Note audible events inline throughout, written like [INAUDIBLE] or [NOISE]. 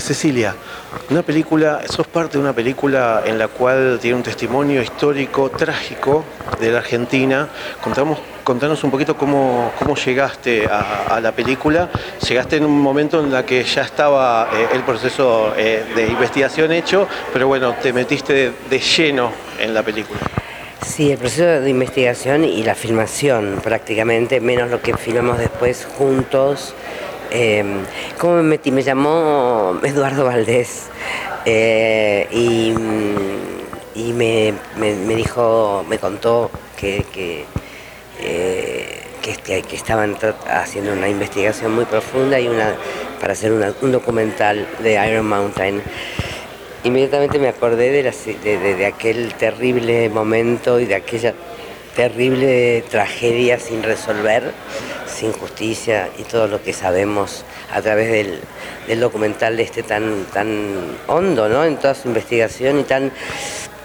Cecilia, una película, sos parte de una película en la cual tiene un testimonio histórico trágico de la Argentina. Contamos, contanos un poquito cómo, cómo llegaste a, la película. Llegaste en un momento en la que ya estaba eh, el proceso eh, de investigación hecho, pero bueno, te metiste de lleno en la película. Sí, el proceso de investigación y la filmación prácticamente, menos lo que filmamos después juntos. Eh, ¿Cómo me metí? Me llamó Eduardo Valdés eh, y, me, dijo, me contó que, que, eh, este, que, estaban haciendo una investigación muy profunda y una para hacer un documental de Iron Mountain. Inmediatamente me acordé de, de aquel terrible momento y de aquella terrible tragedia sin resolver injusticia y todo lo que sabemos a través del, documental de este tan, tan hondo, ¿no? En toda su investigación y tan,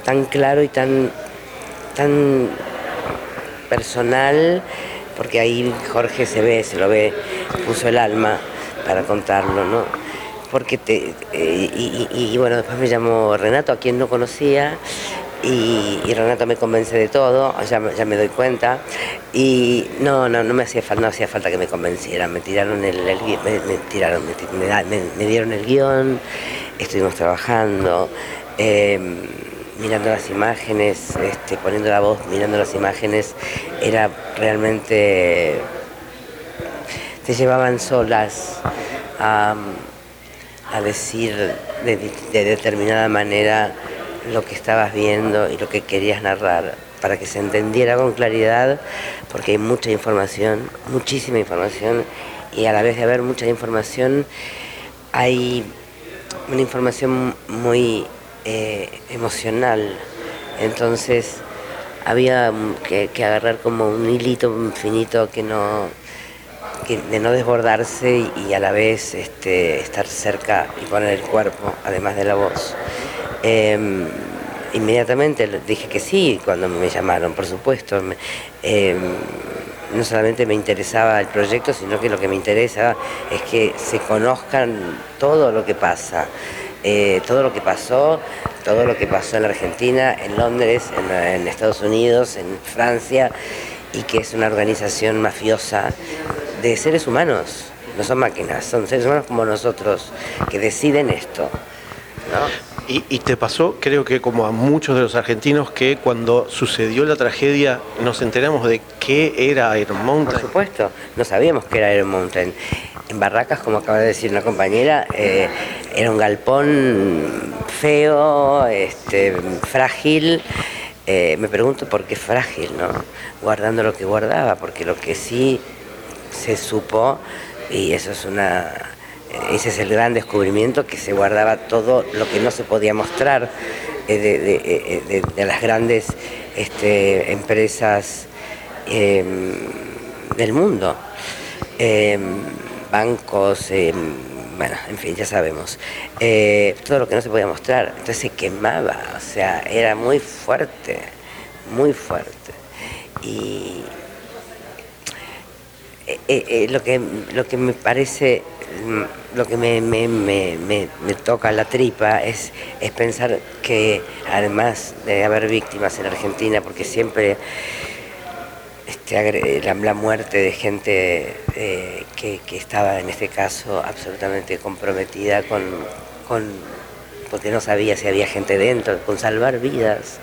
tan claro y tan, tan personal, porque ahí Jorge se ve, se lo ve, puso el alma para contarlo, ¿no? Porque te, eh, y, y, bueno, después me llamó Renato, a quien no conocía, y, Renato me convence de todo, ya, ya, me doy cuenta. Y no, no, no me hacía falta, no hacía falta que me convencieran, me tiraron el, me, tiraron, me, dieron el guion, estuvimos trabajando, em, mirando las imágenes, este, poniendo la voz, mirando las imágenes, era realmente te llevaban solas a, decir de determinada manera lo que estabas viendo y lo que querías narrar, para que se entendiera con claridad, porque hay mucha información, muchísima información, y a la vez de haber mucha información, hay una información muy eh, emocional. Entonces había que, agarrar como un hilito infinito que no de no desbordarse y, a la vez este, estar cerca y poner el cuerpo, además de la voz. Em, inmediatamente dije que sí cuando me llamaron, por supuesto. Em, no solamente me interesaba el proyecto, sino que lo que me interesa es que se conozcan todo lo que pasa, eh, todo lo que pasó, todo lo que pasó en la Argentina, en Londres, en, Estados Unidos, en Francia, y que es una organización mafiosa de seres humanos, no son máquinas, son seres humanos como nosotros que deciden esto. Y, te pasó, creo que como a muchos de los argentinos, que cuando sucedió la tragedia nos enteramos de qué era Iron Mountain. Por supuesto, no sabíamos qué era Iron Mountain. En Barracas, como acaba de decir una compañera, eh, era un galpón feo, este, frágil. Eh, me pregunto por qué frágil, ¿no? Guardando lo que guardaba, porque lo que sí se supo, y eso es una ese es el gran descubrimiento que se guardaba todo lo que no se podía mostrar eh, eh, de, las grandes este, empresas em, del mundo. Em, bancos, em, bueno, en fin, ya sabemos. Eh, todo lo que no se podía mostrar. Entonces se quemaba, o sea, era muy fuerte, muy fuerte. Lo, que, lo que me parece lo que me, me, toca la tripa es, es pensar que además de haber víctimas en Argentina, porque siempre este, la, muerte de gente eh, que, estaba en este caso absolutamente comprometida con, porque no sabía si había gente dentro, con salvar vidas.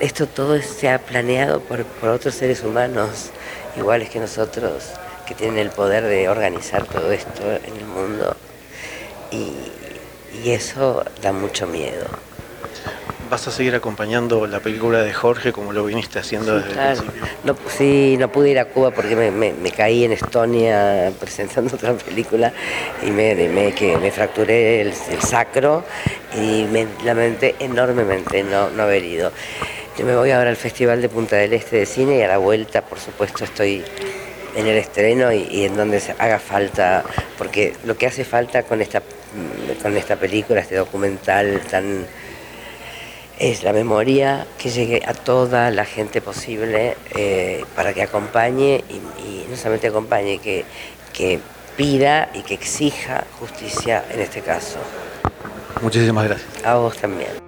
Esto todo se ha planeado por, por otros seres humanos iguales que nosotros, que tienen el poder de organizar todo esto en el mundo. Y, eso da mucho miedo. ¿Vas a seguir acompañando la película de Jorge como lo viniste haciendo desde el principio? No, sí, no pude ir a Cuba porque me, caí en Estonia [LAUGHS] presentando otra película y me, que me fracturé el, sacro y me lamenté enormemente no, no haber ido. Yo me voy ahora al Festival de Punta del Este de Cine y a la vuelta, por supuesto, estoy en el estreno y, en donde se haga falta, porque lo que hace falta con esta, con esta película, este documental tan es la memoria que llegue a toda la gente posible eh, para que acompañe y, no solamente acompañe, que, que pida y que exija justicia en este caso. Muchísimas gracias. A vos también.